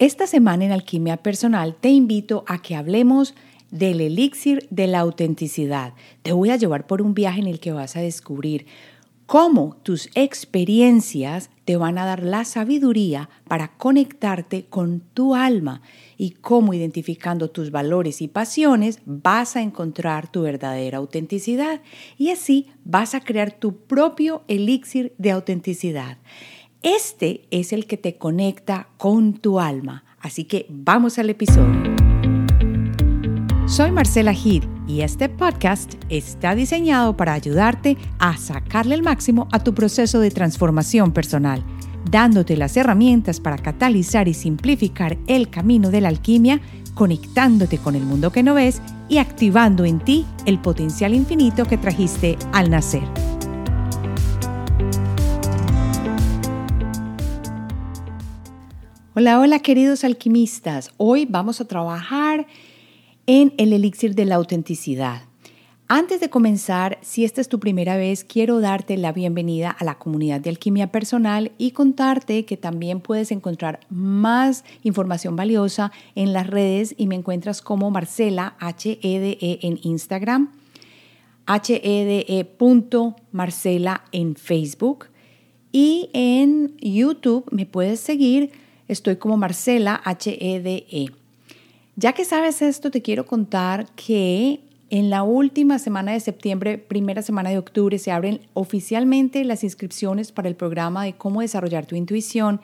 Esta semana en Alquimia Personal te invito a que hablemos del elixir de la autenticidad. Te voy a llevar por un viaje en el que vas a descubrir cómo tus experiencias te van a dar la sabiduría para conectarte con tu alma y cómo identificando tus valores y pasiones vas a encontrar tu verdadera autenticidad y así vas a crear tu propio elixir de autenticidad. Este es el que te conecta con tu alma. Así que vamos al episodio. Soy Marcela Gid y este podcast está diseñado para ayudarte a sacarle el máximo a tu proceso de transformación personal, dándote las herramientas para catalizar y simplificar el camino de la alquimia, conectándote con el mundo que no ves y activando en ti el potencial infinito que trajiste al nacer. Hola, hola queridos alquimistas. Hoy vamos a trabajar en el elixir de la autenticidad. Antes de comenzar, si esta es tu primera vez, quiero darte la bienvenida a la comunidad de alquimia personal y contarte que también puedes encontrar más información valiosa en las redes y me encuentras como Marcela HEDE e en Instagram, HEDE.marcela en Facebook y en YouTube me puedes seguir Estoy como Marcela HEDE. E. Ya que sabes esto, te quiero contar que en la última semana de septiembre, primera semana de octubre, se abren oficialmente las inscripciones para el programa de cómo desarrollar tu intuición.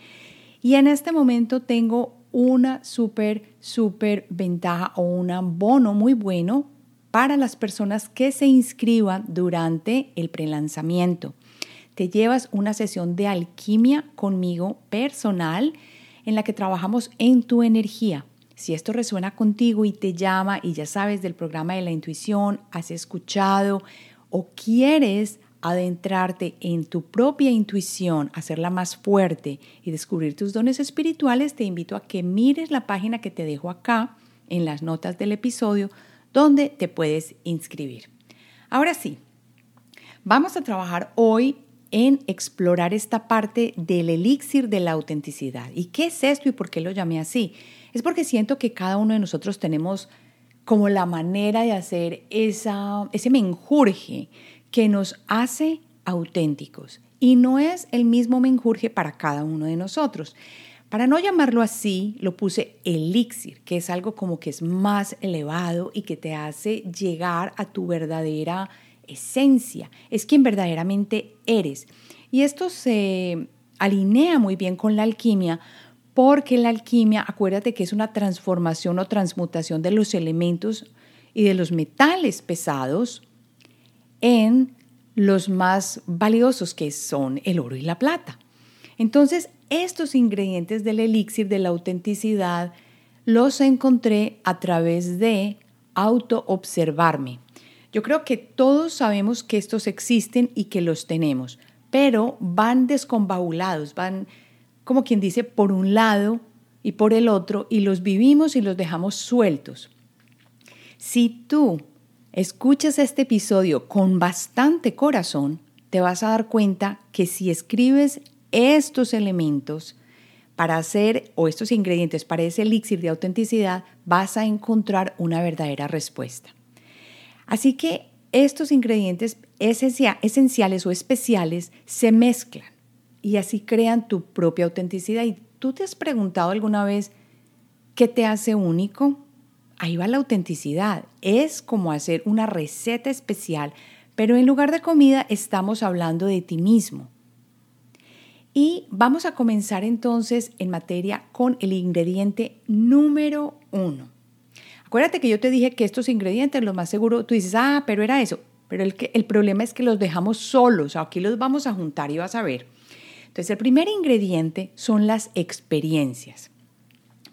Y en este momento tengo una súper, súper ventaja o un bono muy bueno para las personas que se inscriban durante el prelanzamiento. Te llevas una sesión de alquimia conmigo personal en la que trabajamos en tu energía. Si esto resuena contigo y te llama y ya sabes del programa de la intuición, has escuchado o quieres adentrarte en tu propia intuición, hacerla más fuerte y descubrir tus dones espirituales, te invito a que mires la página que te dejo acá en las notas del episodio donde te puedes inscribir. Ahora sí, vamos a trabajar hoy en explorar esta parte del elixir de la autenticidad. ¿Y qué es esto y por qué lo llamé así? Es porque siento que cada uno de nosotros tenemos como la manera de hacer esa, ese menjurje que nos hace auténticos. Y no es el mismo menjurje para cada uno de nosotros. Para no llamarlo así, lo puse elixir, que es algo como que es más elevado y que te hace llegar a tu verdadera esencia, es quien verdaderamente eres. Y esto se alinea muy bien con la alquimia porque la alquimia, acuérdate que es una transformación o transmutación de los elementos y de los metales pesados en los más valiosos que son el oro y la plata. Entonces, estos ingredientes del elixir de la autenticidad los encontré a través de auto-observarme. Yo creo que todos sabemos que estos existen y que los tenemos, pero van descombabulados, van como quien dice por un lado y por el otro y los vivimos y los dejamos sueltos. Si tú escuchas este episodio con bastante corazón, te vas a dar cuenta que si escribes estos elementos para hacer o estos ingredientes para ese elixir de autenticidad, vas a encontrar una verdadera respuesta. Así que estos ingredientes esenciales o especiales se mezclan y así crean tu propia autenticidad. ¿Y tú te has preguntado alguna vez qué te hace único? Ahí va la autenticidad. Es como hacer una receta especial, pero en lugar de comida estamos hablando de ti mismo. Y vamos a comenzar entonces en materia con el ingrediente número uno. Acuérdate que yo te dije que estos ingredientes, lo más seguro, tú dices, ah, pero era eso. Pero el, el problema es que los dejamos solos. Aquí los vamos a juntar y vas a ver. Entonces, el primer ingrediente son las experiencias.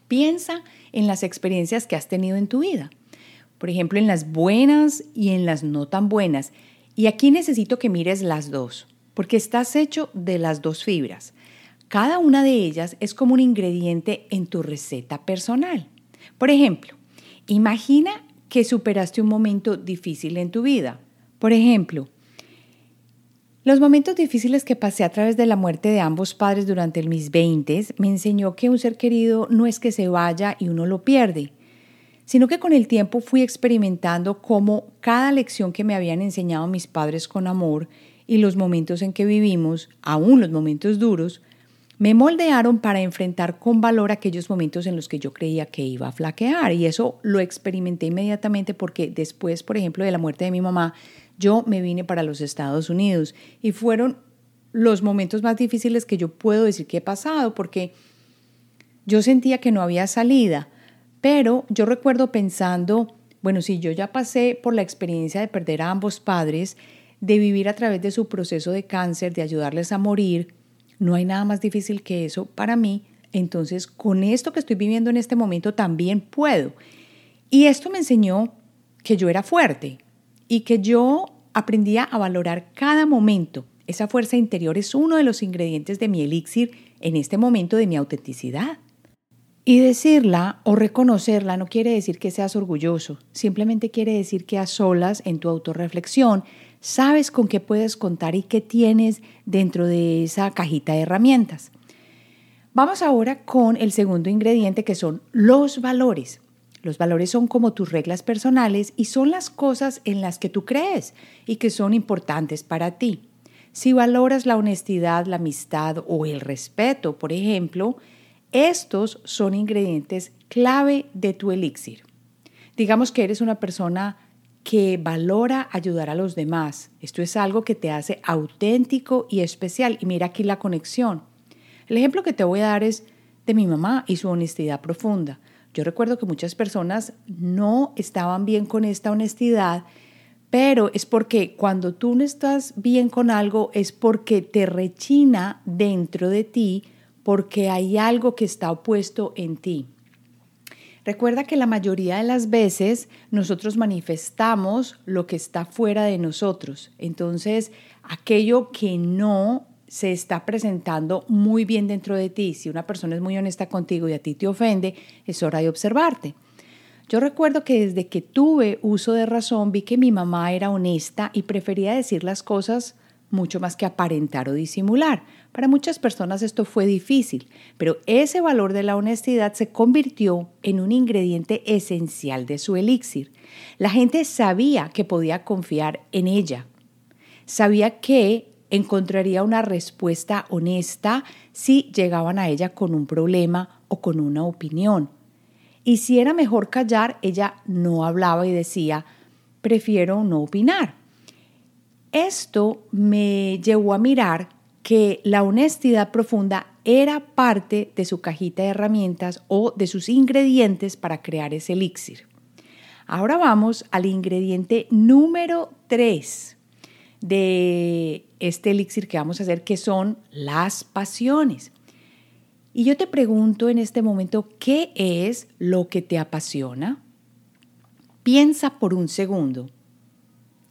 Piensa en las experiencias que has tenido en tu vida. Por ejemplo, en las buenas y en las no tan buenas. Y aquí necesito que mires las dos, porque estás hecho de las dos fibras. Cada una de ellas es como un ingrediente en tu receta personal. Por ejemplo, Imagina que superaste un momento difícil en tu vida. Por ejemplo, Los momentos difíciles que pasé a través de la muerte de ambos padres durante mis 20 me enseñó que un ser querido no es que se vaya y uno lo pierde, sino que con el tiempo fui experimentando cómo cada lección que me habían enseñado mis padres con amor y los momentos en que vivimos, aún los momentos duros, me moldearon para enfrentar con valor aquellos momentos en los que yo creía que iba a flaquear. Y eso lo experimenté inmediatamente porque después, por ejemplo, de la muerte de mi mamá, yo me vine para los Estados Unidos y fueron los momentos más difíciles que yo puedo decir que he pasado porque yo sentía que no había salida, pero yo recuerdo pensando, bueno, si yo ya pasé por la experiencia de perder a ambos padres, de vivir a través de su proceso de cáncer, de ayudarles a morir, no hay nada más difícil que eso para mí. Entonces, con esto que estoy viviendo en este momento también puedo. Y esto me enseñó que yo era fuerte, y que yo aprendía a valorar cada momento. Esa fuerza interior es uno de los ingredientes de mi elixir en este momento de mi autenticidad. Y decirla o reconocerla no quiere decir que seas orgulloso, simplemente quiere decir que a solas en tu autorreflexión sabes con qué puedes contar y qué tienes dentro de esa cajita de herramientas. Vamos ahora con el segundo ingrediente que son los valores. Los valores son como tus reglas personales y son las cosas en las que tú crees y que son importantes para ti. Si valoras la honestidad, la amistad o el respeto, por ejemplo, estos son ingredientes clave de tu elixir. Digamos que eres una persona que valora ayudar a los demás. Esto es algo que te hace auténtico y especial. Y mira aquí la conexión. El ejemplo que te voy a dar es de mi mamá y su honestidad profunda. Yo recuerdo que muchas personas no estaban bien con esta honestidad, pero es porque cuando tú no estás bien con algo es porque te rechina dentro de ti, porque hay algo que está opuesto en ti. Recuerda que la mayoría de las veces nosotros manifestamos lo que está fuera de nosotros. Entonces, aquello que no se está presentando muy bien dentro de ti. Si una persona es muy honesta contigo y a ti te ofende, es hora de observarte. Yo recuerdo que desde que tuve uso de razón vi que mi mamá era honesta y prefería decir las cosas mucho más que aparentar o disimular. Para muchas personas esto fue difícil, pero ese valor de la honestidad se convirtió en un ingrediente esencial de su elixir. La gente sabía que podía confiar en ella. Sabía que encontraría una respuesta honesta si llegaban a ella con un problema o con una opinión. Y si era mejor callar, ella no hablaba y decía, prefiero no opinar. Esto me llevó a mirar que la honestidad profunda era parte de su cajita de herramientas o de sus ingredientes para crear ese elixir. Ahora vamos al ingrediente número 3 de este elixir que vamos a hacer, que son las pasiones. Y yo te pregunto en este momento, ¿qué es lo que te apasiona? Piensa por un segundo.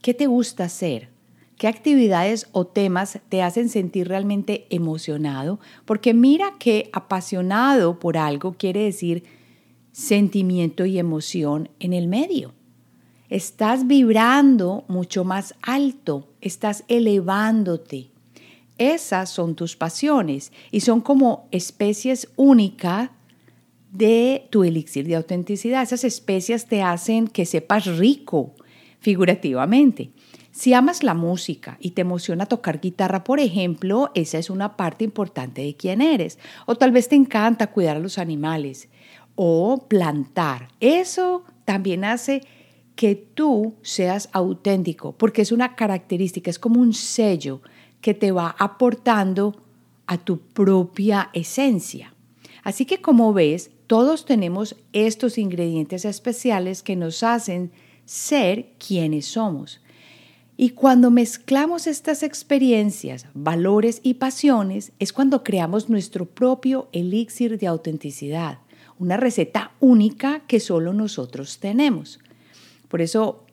¿Qué te gusta hacer? ¿Qué actividades o temas te hacen sentir realmente emocionado? Porque mira que apasionado por algo quiere decir sentimiento y emoción en el medio estás vibrando mucho más alto, estás elevándote. Esas son tus pasiones y son como especies únicas de tu elixir de autenticidad. Esas especies te hacen que sepas rico, figurativamente. Si amas la música y te emociona tocar guitarra, por ejemplo, esa es una parte importante de quién eres. O tal vez te encanta cuidar a los animales o plantar. Eso también hace que tú seas auténtico, porque es una característica, es como un sello que te va aportando a tu propia esencia. Así que como ves, todos tenemos estos ingredientes especiales que nos hacen ser quienes somos. Y cuando mezclamos estas experiencias, valores y pasiones, es cuando creamos nuestro propio elixir de autenticidad, una receta única que solo nosotros tenemos. Por eso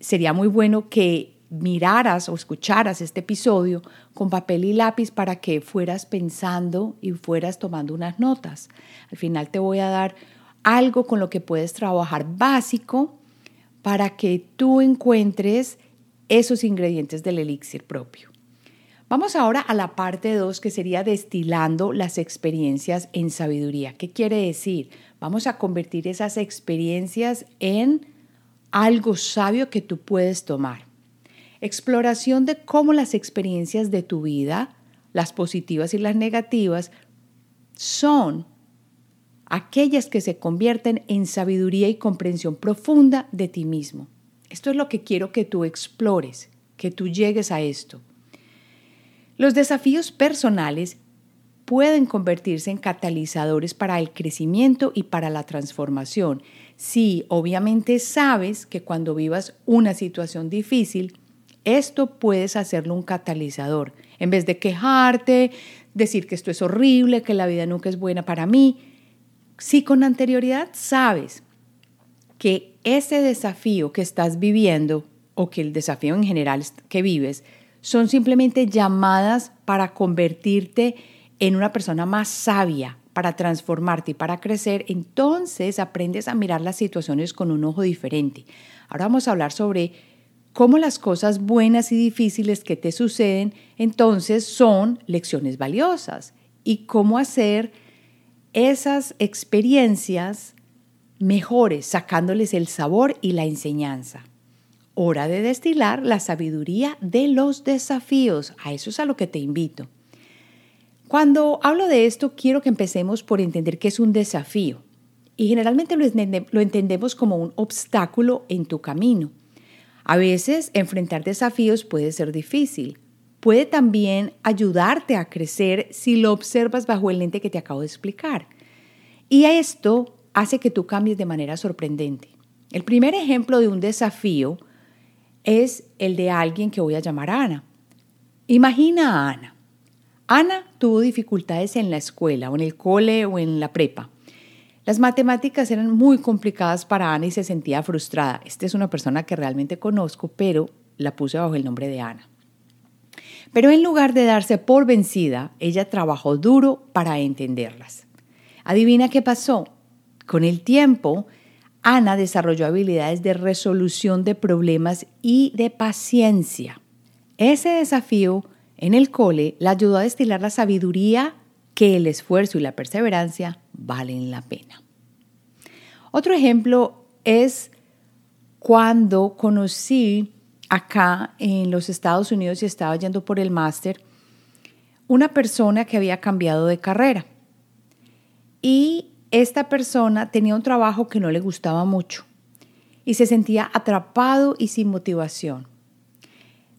sería muy bueno que miraras o escucharas este episodio con papel y lápiz para que fueras pensando y fueras tomando unas notas. Al final te voy a dar algo con lo que puedes trabajar básico para que tú encuentres esos ingredientes del elixir propio. Vamos ahora a la parte 2 que sería destilando las experiencias en sabiduría. ¿Qué quiere decir? Vamos a convertir esas experiencias en algo sabio que tú puedes tomar. Exploración de cómo las experiencias de tu vida, las positivas y las negativas, son aquellas que se convierten en sabiduría y comprensión profunda de ti mismo. Esto es lo que quiero que tú explores, que tú llegues a esto. Los desafíos personales pueden convertirse en catalizadores para el crecimiento y para la transformación. Si obviamente sabes que cuando vivas una situación difícil, esto puedes hacerlo un catalizador. En vez de quejarte, decir que esto es horrible, que la vida nunca es buena para mí, si con anterioridad sabes que ese desafío que estás viviendo o que el desafío en general que vives son simplemente llamadas para convertirte en una persona más sabia, para transformarte y para crecer, entonces aprendes a mirar las situaciones con un ojo diferente. Ahora vamos a hablar sobre cómo las cosas buenas y difíciles que te suceden entonces son lecciones valiosas y cómo hacer esas experiencias mejores, sacándoles el sabor y la enseñanza. Hora de destilar la sabiduría de los desafíos. A eso es a lo que te invito. Cuando hablo de esto, quiero que empecemos por entender qué es un desafío. Y generalmente lo entendemos como un obstáculo en tu camino. A veces enfrentar desafíos puede ser difícil. Puede también ayudarte a crecer si lo observas bajo el lente que te acabo de explicar. Y esto hace que tú cambies de manera sorprendente. El primer ejemplo de un desafío es el de alguien que voy a llamar Ana. Imagina a Ana. Ana tuvo dificultades en la escuela o en el cole o en la prepa. Las matemáticas eran muy complicadas para Ana y se sentía frustrada. Esta es una persona que realmente conozco, pero la puse bajo el nombre de Ana. Pero en lugar de darse por vencida, ella trabajó duro para entenderlas. Adivina qué pasó. Con el tiempo, Ana desarrolló habilidades de resolución de problemas y de paciencia. Ese desafío en el cole la ayudó a destilar la sabiduría que el esfuerzo y la perseverancia valen la pena. Otro ejemplo es cuando conocí acá en los Estados Unidos y estaba yendo por el máster una persona que había cambiado de carrera. Y esta persona tenía un trabajo que no le gustaba mucho y se sentía atrapado y sin motivación.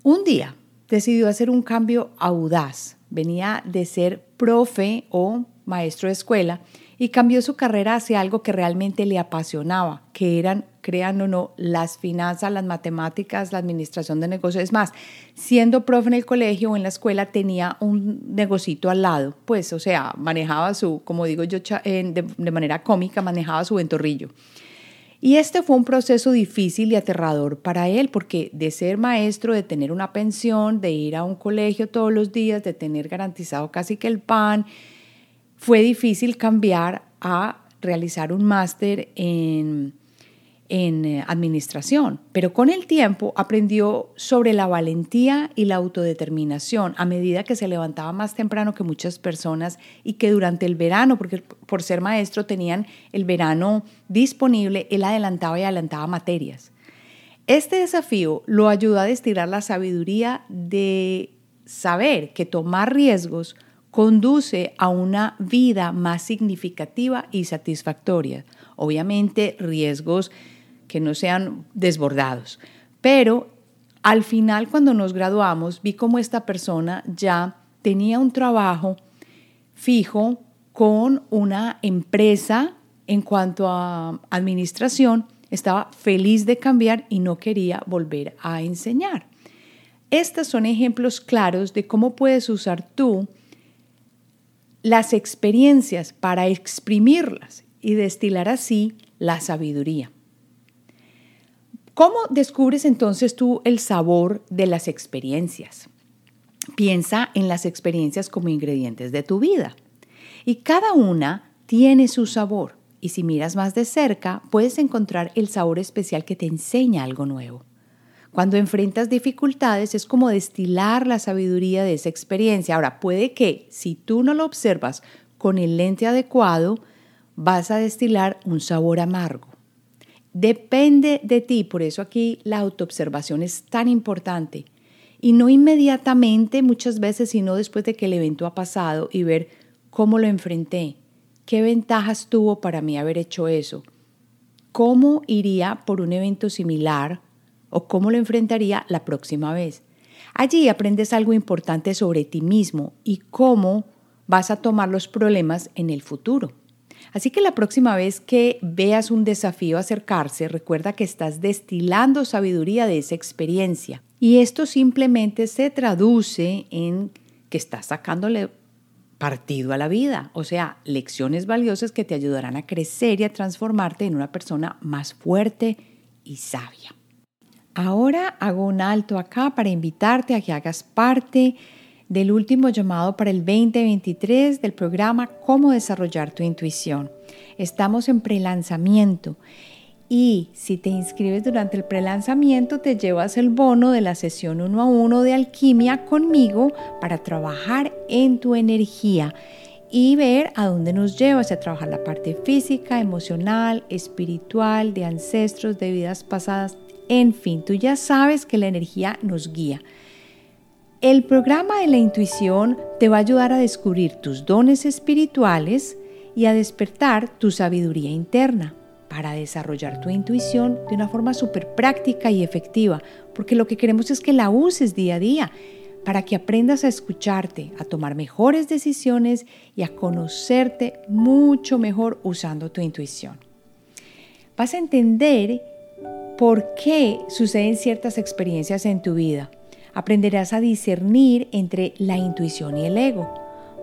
Un día decidió hacer un cambio audaz. Venía de ser profe o maestro de escuela y cambió su carrera hacia algo que realmente le apasionaba, que eran, crean o no, las finanzas, las matemáticas, la administración de negocios. Es más, siendo profe en el colegio o en la escuela tenía un negocito al lado, pues, o sea, manejaba su, como digo yo de, de manera cómica, manejaba su ventorrillo. Y este fue un proceso difícil y aterrador para él, porque de ser maestro, de tener una pensión, de ir a un colegio todos los días, de tener garantizado casi que el pan, fue difícil cambiar a realizar un máster en, en eh, administración, pero con el tiempo aprendió sobre la valentía y la autodeterminación a medida que se levantaba más temprano que muchas personas y que durante el verano, porque por ser maestro tenían el verano disponible, él adelantaba y adelantaba materias. Este desafío lo ayuda a destilar la sabiduría de saber que tomar riesgos conduce a una vida más significativa y satisfactoria. Obviamente riesgos que no sean desbordados, pero al final cuando nos graduamos vi cómo esta persona ya tenía un trabajo fijo con una empresa en cuanto a administración, estaba feliz de cambiar y no quería volver a enseñar. Estos son ejemplos claros de cómo puedes usar tú las experiencias para exprimirlas y destilar así la sabiduría. ¿Cómo descubres entonces tú el sabor de las experiencias? Piensa en las experiencias como ingredientes de tu vida. Y cada una tiene su sabor. Y si miras más de cerca, puedes encontrar el sabor especial que te enseña algo nuevo. Cuando enfrentas dificultades es como destilar la sabiduría de esa experiencia. Ahora, puede que si tú no lo observas con el lente adecuado, vas a destilar un sabor amargo. Depende de ti, por eso aquí la autoobservación es tan importante. Y no inmediatamente, muchas veces, sino después de que el evento ha pasado y ver cómo lo enfrenté, qué ventajas tuvo para mí haber hecho eso, cómo iría por un evento similar o cómo lo enfrentaría la próxima vez. Allí aprendes algo importante sobre ti mismo y cómo vas a tomar los problemas en el futuro. Así que la próxima vez que veas un desafío acercarse, recuerda que estás destilando sabiduría de esa experiencia. Y esto simplemente se traduce en que estás sacándole partido a la vida, o sea, lecciones valiosas que te ayudarán a crecer y a transformarte en una persona más fuerte y sabia. Ahora hago un alto acá para invitarte a que hagas parte del último llamado para el 2023 del programa Cómo desarrollar tu intuición. Estamos en prelanzamiento y si te inscribes durante el prelanzamiento te llevas el bono de la sesión uno a uno de alquimia conmigo para trabajar en tu energía y ver a dónde nos lleva, a trabajar la parte física, emocional, espiritual, de ancestros, de vidas pasadas, en fin, tú ya sabes que la energía nos guía. El programa de la intuición te va a ayudar a descubrir tus dones espirituales y a despertar tu sabiduría interna para desarrollar tu intuición de una forma súper práctica y efectiva, porque lo que queremos es que la uses día a día para que aprendas a escucharte, a tomar mejores decisiones y a conocerte mucho mejor usando tu intuición. Vas a entender por qué suceden ciertas experiencias en tu vida Aprenderás a discernir entre la intuición y el ego.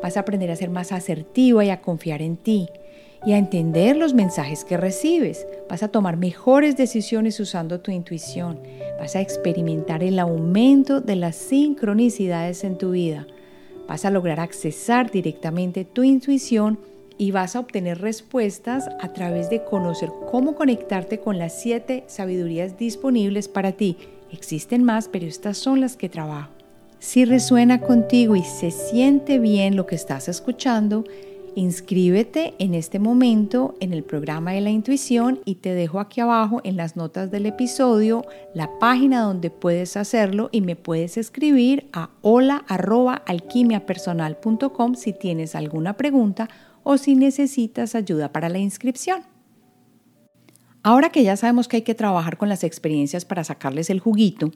Vas a aprender a ser más asertiva y a confiar en ti y a entender los mensajes que recibes. Vas a tomar mejores decisiones usando tu intuición. Vas a experimentar el aumento de las sincronicidades en tu vida. Vas a lograr accesar directamente tu intuición y vas a obtener respuestas a través de conocer cómo conectarte con las siete sabidurías disponibles para ti Existen más, pero estas son las que trabajo. Si resuena contigo y se siente bien lo que estás escuchando, inscríbete en este momento en el programa de la intuición y te dejo aquí abajo en las notas del episodio la página donde puedes hacerlo y me puedes escribir a hola@alquimiapersonal.com si tienes alguna pregunta o si necesitas ayuda para la inscripción. Ahora que ya sabemos que hay que trabajar con las experiencias para sacarles el juguito,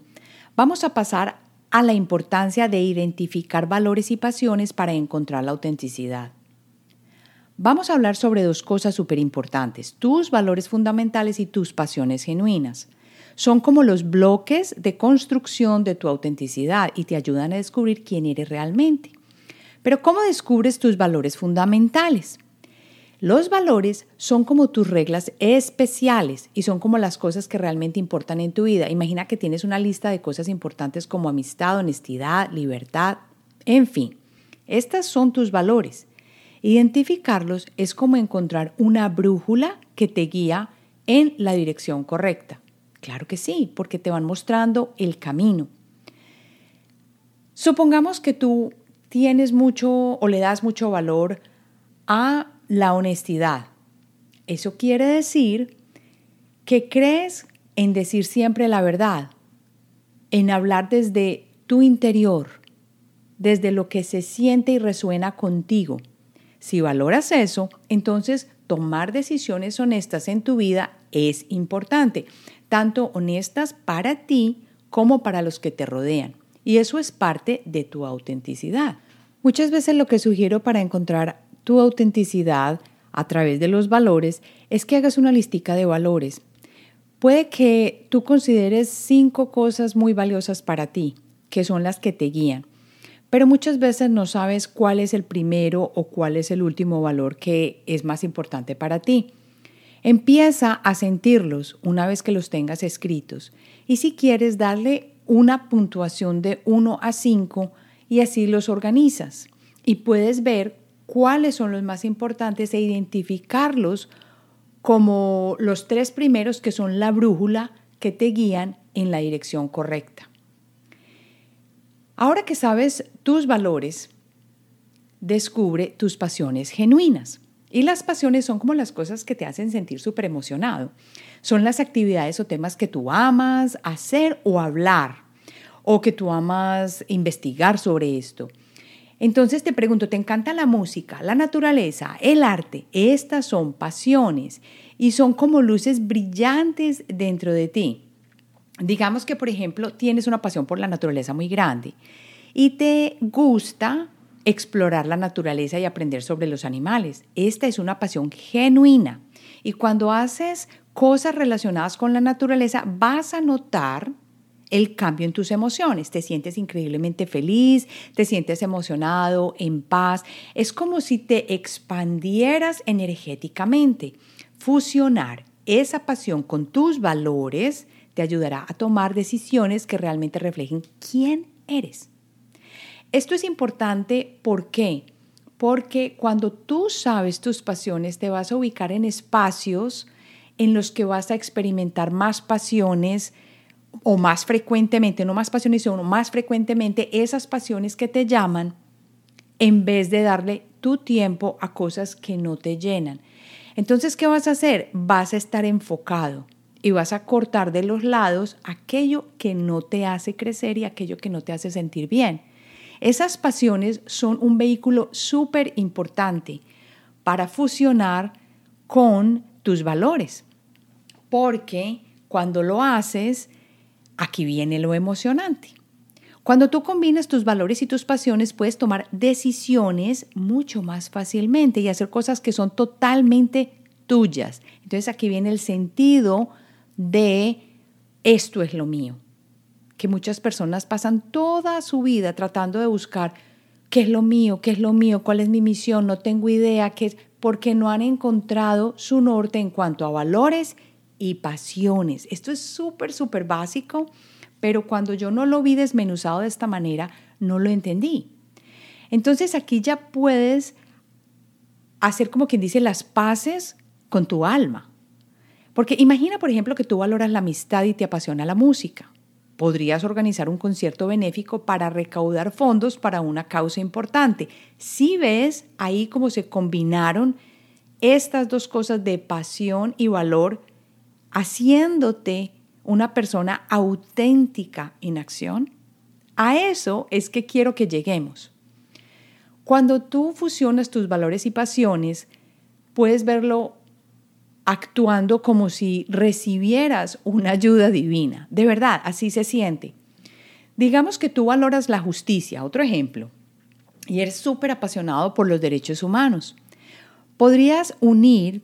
vamos a pasar a la importancia de identificar valores y pasiones para encontrar la autenticidad. Vamos a hablar sobre dos cosas súper importantes, tus valores fundamentales y tus pasiones genuinas. Son como los bloques de construcción de tu autenticidad y te ayudan a descubrir quién eres realmente. Pero ¿cómo descubres tus valores fundamentales? Los valores son como tus reglas especiales y son como las cosas que realmente importan en tu vida. Imagina que tienes una lista de cosas importantes como amistad, honestidad, libertad, en fin. Estas son tus valores. Identificarlos es como encontrar una brújula que te guía en la dirección correcta. Claro que sí, porque te van mostrando el camino. Supongamos que tú tienes mucho o le das mucho valor a la honestidad. Eso quiere decir que crees en decir siempre la verdad, en hablar desde tu interior, desde lo que se siente y resuena contigo. Si valoras eso, entonces tomar decisiones honestas en tu vida es importante, tanto honestas para ti como para los que te rodean. Y eso es parte de tu autenticidad. Muchas veces lo que sugiero para encontrar tu autenticidad a través de los valores es que hagas una listica de valores. Puede que tú consideres cinco cosas muy valiosas para ti, que son las que te guían, pero muchas veces no sabes cuál es el primero o cuál es el último valor que es más importante para ti. Empieza a sentirlos una vez que los tengas escritos y si quieres darle una puntuación de 1 a 5 y así los organizas y puedes ver cuáles son los más importantes e identificarlos como los tres primeros que son la brújula que te guían en la dirección correcta. Ahora que sabes tus valores, descubre tus pasiones genuinas. Y las pasiones son como las cosas que te hacen sentir súper emocionado. Son las actividades o temas que tú amas hacer o hablar, o que tú amas investigar sobre esto. Entonces te pregunto, ¿te encanta la música, la naturaleza, el arte? Estas son pasiones y son como luces brillantes dentro de ti. Digamos que, por ejemplo, tienes una pasión por la naturaleza muy grande y te gusta explorar la naturaleza y aprender sobre los animales. Esta es una pasión genuina. Y cuando haces cosas relacionadas con la naturaleza, vas a notar el cambio en tus emociones. Te sientes increíblemente feliz, te sientes emocionado, en paz. Es como si te expandieras energéticamente. Fusionar esa pasión con tus valores te ayudará a tomar decisiones que realmente reflejen quién eres. Esto es importante, ¿por qué? Porque cuando tú sabes tus pasiones, te vas a ubicar en espacios en los que vas a experimentar más pasiones, o más frecuentemente, no más pasiones, sino más frecuentemente esas pasiones que te llaman en vez de darle tu tiempo a cosas que no te llenan. Entonces, ¿qué vas a hacer? Vas a estar enfocado y vas a cortar de los lados aquello que no te hace crecer y aquello que no te hace sentir bien. Esas pasiones son un vehículo súper importante para fusionar con tus valores, porque cuando lo haces, Aquí viene lo emocionante. Cuando tú combinas tus valores y tus pasiones, puedes tomar decisiones mucho más fácilmente y hacer cosas que son totalmente tuyas. Entonces aquí viene el sentido de esto es lo mío. Que muchas personas pasan toda su vida tratando de buscar qué es lo mío, qué es lo mío, cuál es mi misión, no tengo idea, qué es, porque no han encontrado su norte en cuanto a valores y pasiones. Esto es súper, súper básico, pero cuando yo no lo vi desmenuzado de esta manera, no lo entendí. Entonces aquí ya puedes hacer como quien dice las paces con tu alma. Porque imagina, por ejemplo, que tú valoras la amistad y te apasiona la música. Podrías organizar un concierto benéfico para recaudar fondos para una causa importante. Si ves ahí cómo se combinaron estas dos cosas de pasión y valor haciéndote una persona auténtica en acción? A eso es que quiero que lleguemos. Cuando tú fusionas tus valores y pasiones, puedes verlo actuando como si recibieras una ayuda divina. De verdad, así se siente. Digamos que tú valoras la justicia, otro ejemplo, y eres súper apasionado por los derechos humanos. Podrías unir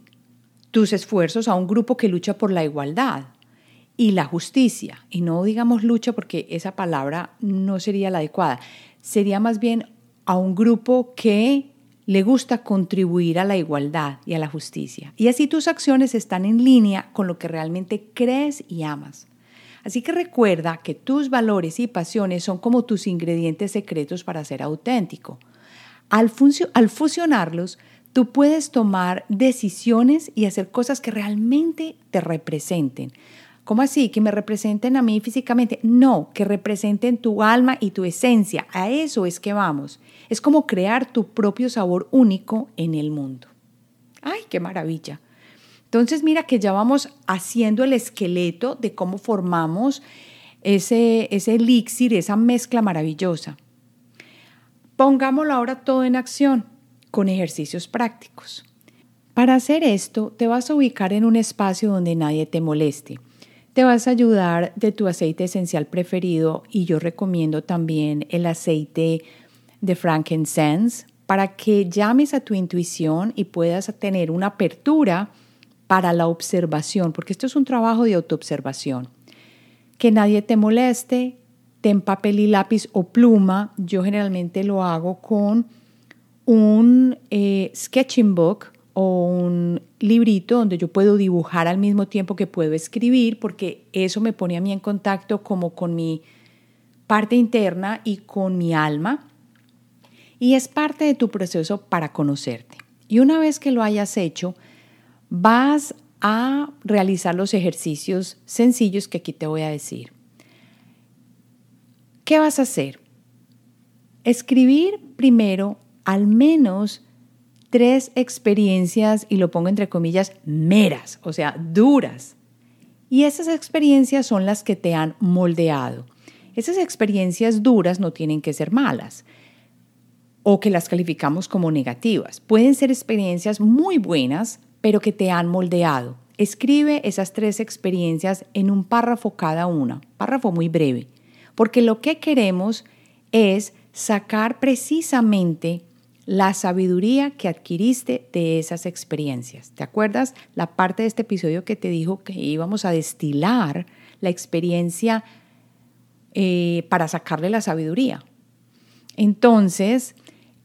tus esfuerzos a un grupo que lucha por la igualdad y la justicia. Y no digamos lucha porque esa palabra no sería la adecuada. Sería más bien a un grupo que le gusta contribuir a la igualdad y a la justicia. Y así tus acciones están en línea con lo que realmente crees y amas. Así que recuerda que tus valores y pasiones son como tus ingredientes secretos para ser auténtico. Al, al fusionarlos, tú puedes tomar decisiones y hacer cosas que realmente te representen. ¿Cómo así? ¿Que me representen a mí físicamente? No, que representen tu alma y tu esencia. A eso es que vamos. Es como crear tu propio sabor único en el mundo. ¡Ay, qué maravilla! Entonces mira que ya vamos haciendo el esqueleto de cómo formamos ese, ese elixir, esa mezcla maravillosa. Pongámoslo ahora todo en acción con ejercicios prácticos. Para hacer esto, te vas a ubicar en un espacio donde nadie te moleste. Te vas a ayudar de tu aceite esencial preferido y yo recomiendo también el aceite de frankincense para que llames a tu intuición y puedas tener una apertura para la observación, porque esto es un trabajo de autoobservación. Que nadie te moleste, ten papel y lápiz o pluma. Yo generalmente lo hago con un eh, sketching book o un librito donde yo puedo dibujar al mismo tiempo que puedo escribir, porque eso me pone a mí en contacto como con mi parte interna y con mi alma. Y es parte de tu proceso para conocerte. Y una vez que lo hayas hecho, vas a realizar los ejercicios sencillos que aquí te voy a decir. ¿Qué vas a hacer? Escribir primero al menos tres experiencias, y lo pongo entre comillas, meras, o sea, duras. Y esas experiencias son las que te han moldeado. Esas experiencias duras no tienen que ser malas o que las calificamos como negativas. Pueden ser experiencias muy buenas, pero que te han moldeado. Escribe esas tres experiencias en un párrafo cada una, párrafo muy breve, porque lo que queremos es sacar precisamente la sabiduría que adquiriste de esas experiencias. ¿Te acuerdas la parte de este episodio que te dijo que íbamos a destilar la experiencia eh, para sacarle la sabiduría? Entonces,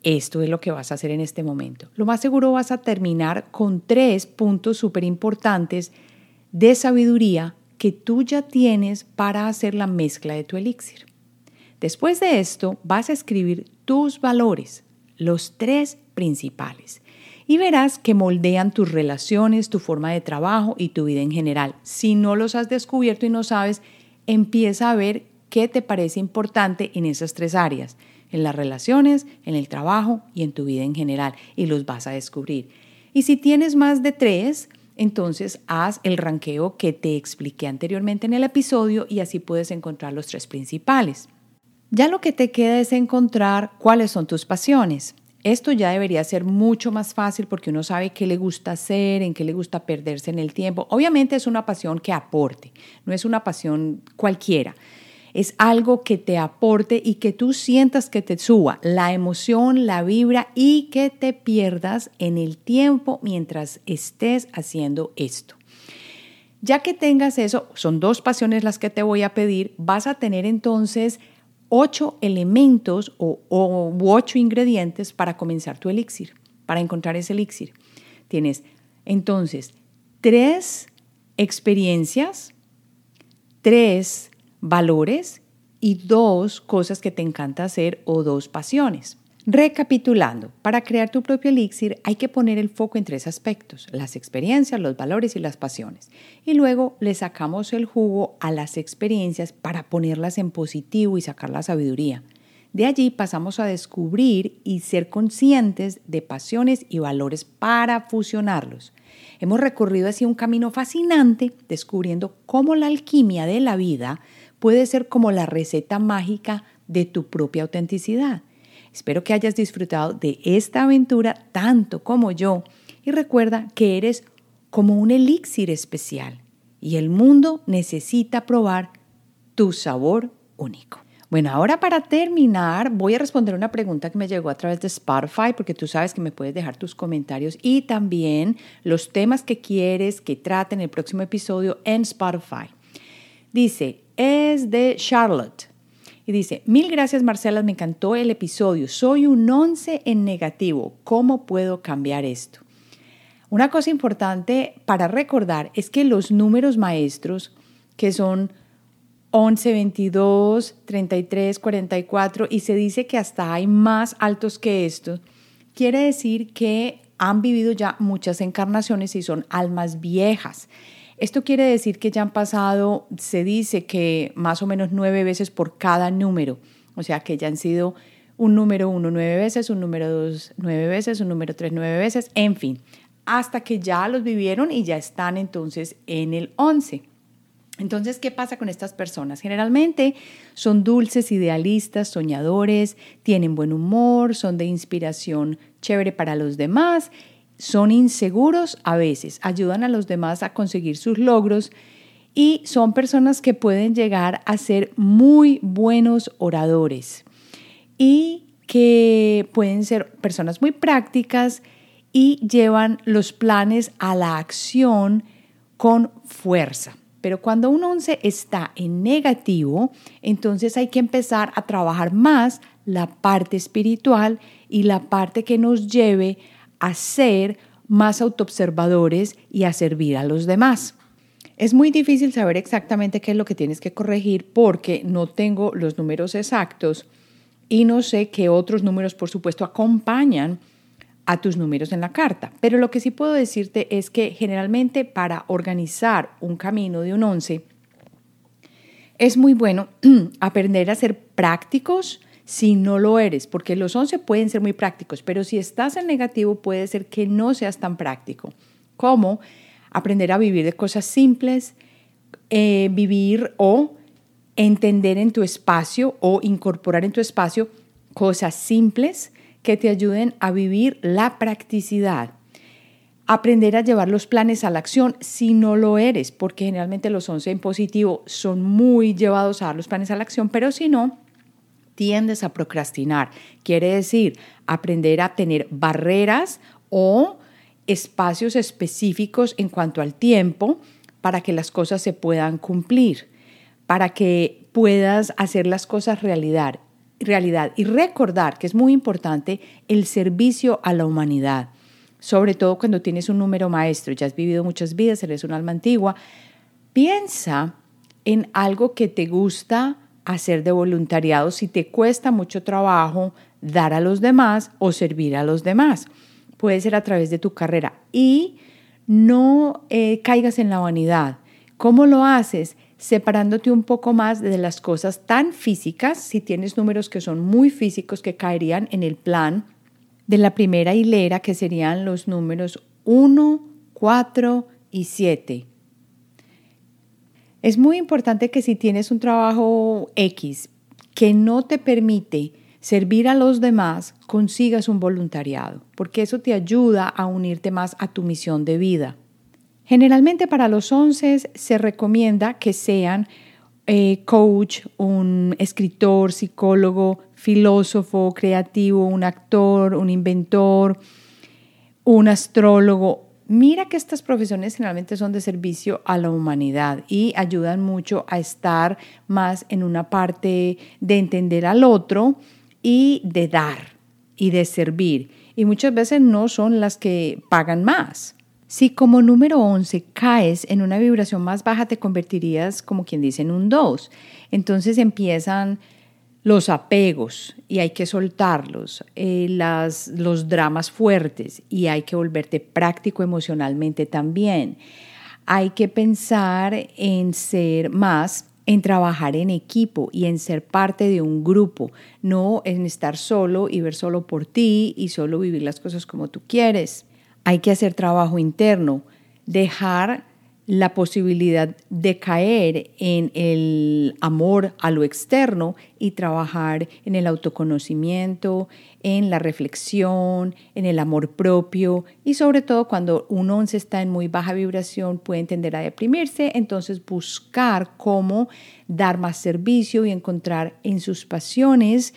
esto es lo que vas a hacer en este momento. Lo más seguro vas a terminar con tres puntos súper importantes de sabiduría que tú ya tienes para hacer la mezcla de tu elixir. Después de esto, vas a escribir tus valores, los tres principales, y verás que moldean tus relaciones, tu forma de trabajo y tu vida en general. Si no los has descubierto y no sabes, empieza a ver qué te parece importante en esas tres áreas en las relaciones, en el trabajo y en tu vida en general, y los vas a descubrir. Y si tienes más de tres, entonces haz el ranqueo que te expliqué anteriormente en el episodio y así puedes encontrar los tres principales. Ya lo que te queda es encontrar cuáles son tus pasiones. Esto ya debería ser mucho más fácil porque uno sabe qué le gusta hacer, en qué le gusta perderse en el tiempo. Obviamente es una pasión que aporte, no es una pasión cualquiera es algo que te aporte y que tú sientas que te suba la emoción, la vibra y que te pierdas en el tiempo mientras estés haciendo esto. Ya que tengas eso, son dos pasiones las que te voy a pedir, vas a tener entonces ocho elementos o, ocho ingredientes para comenzar tu elixir, para encontrar ese elixir. Tienes entonces tres experiencias, tres valores y dos cosas que te encanta hacer o dos pasiones. Recapitulando, para crear tu propio elixir hay que poner el foco en tres aspectos, las experiencias, los valores y las pasiones. Y luego le sacamos el jugo a las experiencias para ponerlas en positivo y sacar la sabiduría. De allí pasamos a descubrir y ser conscientes de pasiones y valores para fusionarlos. Hemos recorrido así un camino fascinante descubriendo cómo la alquimia de la vida puede ser como la receta mágica de tu propia autenticidad. Espero que hayas disfrutado de esta aventura tanto como yo y recuerda que eres como un elixir especial y el mundo necesita probar tu sabor único. Bueno, ahora para terminar voy a responder una pregunta que me llegó a través de Spotify porque tú sabes que me puedes dejar tus comentarios y también los temas que quieres que trate en el próximo episodio en Spotify. Dice, es de Charlotte. Y dice, mil gracias Marcela, me encantó el episodio. Soy un 11 en negativo. ¿Cómo puedo cambiar esto? Una cosa importante para recordar es que los números maestros, que son 11, 22, 33, 44, y se dice que hasta hay más altos que estos, quiere decir que han vivido ya muchas encarnaciones y son almas viejas. Esto quiere decir que ya han pasado, se dice que más o menos nueve veces por cada número, o sea que ya han sido un número uno nueve veces, un número dos nueve veces, un número tres nueve veces, en fin, hasta que ya los vivieron y ya están entonces en el once. Entonces, ¿qué pasa con estas personas? Generalmente son dulces, idealistas, soñadores, tienen buen humor, son de inspiración chévere para los demás son inseguros a veces, ayudan a los demás a conseguir sus logros y son personas que pueden llegar a ser muy buenos oradores y que pueden ser personas muy prácticas y llevan los planes a la acción con fuerza. Pero cuando un 11 está en negativo, entonces hay que empezar a trabajar más la parte espiritual y la parte que nos lleve a ser más autoobservadores y a servir a los demás. Es muy difícil saber exactamente qué es lo que tienes que corregir porque no tengo los números exactos y no sé qué otros números, por supuesto, acompañan a tus números en la carta. Pero lo que sí puedo decirte es que generalmente para organizar un camino de un 11, es muy bueno aprender a ser prácticos si no lo eres, porque los 11 pueden ser muy prácticos, pero si estás en negativo puede ser que no seas tan práctico. Como aprender a vivir de cosas simples, eh, vivir o entender en tu espacio o incorporar en tu espacio cosas simples que te ayuden a vivir la practicidad. Aprender a llevar los planes a la acción si no lo eres, porque generalmente los 11 en positivo son muy llevados a dar los planes a la acción, pero si no, tiendes a procrastinar. Quiere decir aprender a tener barreras o espacios específicos en cuanto al tiempo para que las cosas se puedan cumplir, para que puedas hacer las cosas realidad, realidad y recordar que es muy importante el servicio a la humanidad, sobre todo cuando tienes un número maestro, ya has vivido muchas vidas, eres un alma antigua, piensa en algo que te gusta hacer de voluntariado si te cuesta mucho trabajo dar a los demás o servir a los demás. Puede ser a través de tu carrera y no eh, caigas en la vanidad. ¿Cómo lo haces? Separándote un poco más de las cosas tan físicas, si tienes números que son muy físicos que caerían en el plan de la primera hilera, que serían los números 1, 4 y 7. Es muy importante que si tienes un trabajo X que no te permite servir a los demás, consigas un voluntariado, porque eso te ayuda a unirte más a tu misión de vida. Generalmente para los 11 se recomienda que sean eh, coach, un escritor, psicólogo, filósofo, creativo, un actor, un inventor, un astrólogo Mira que estas profesiones generalmente son de servicio a la humanidad y ayudan mucho a estar más en una parte de entender al otro y de dar y de servir. Y muchas veces no son las que pagan más. Si como número 11 caes en una vibración más baja, te convertirías, como quien dice, en un 2. Entonces empiezan los apegos y hay que soltarlos, eh, las, los dramas fuertes y hay que volverte práctico emocionalmente también. Hay que pensar en ser más, en trabajar en equipo y en ser parte de un grupo, no en estar solo y ver solo por ti y solo vivir las cosas como tú quieres. Hay que hacer trabajo interno, dejar la posibilidad de caer en el amor a lo externo y trabajar en el autoconocimiento, en la reflexión, en el amor propio y sobre todo cuando un once está en muy baja vibración puede tender a deprimirse, entonces buscar cómo dar más servicio y encontrar en sus pasiones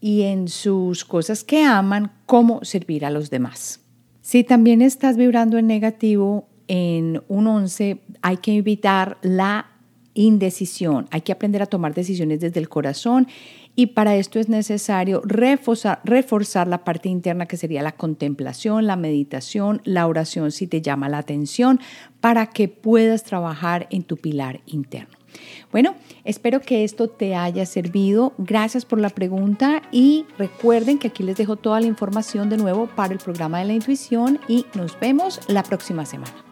y en sus cosas que aman cómo servir a los demás. Si también estás vibrando en negativo, en un 11 hay que evitar la indecisión, hay que aprender a tomar decisiones desde el corazón y para esto es necesario reforzar, la parte interna que sería la contemplación, la meditación, la oración si te llama la atención, para que puedas trabajar en tu pilar interno. Bueno, espero que esto te haya servido. Gracias por la pregunta y recuerden que aquí les dejo toda la información de nuevo para el programa de la intuición y nos vemos la próxima semana.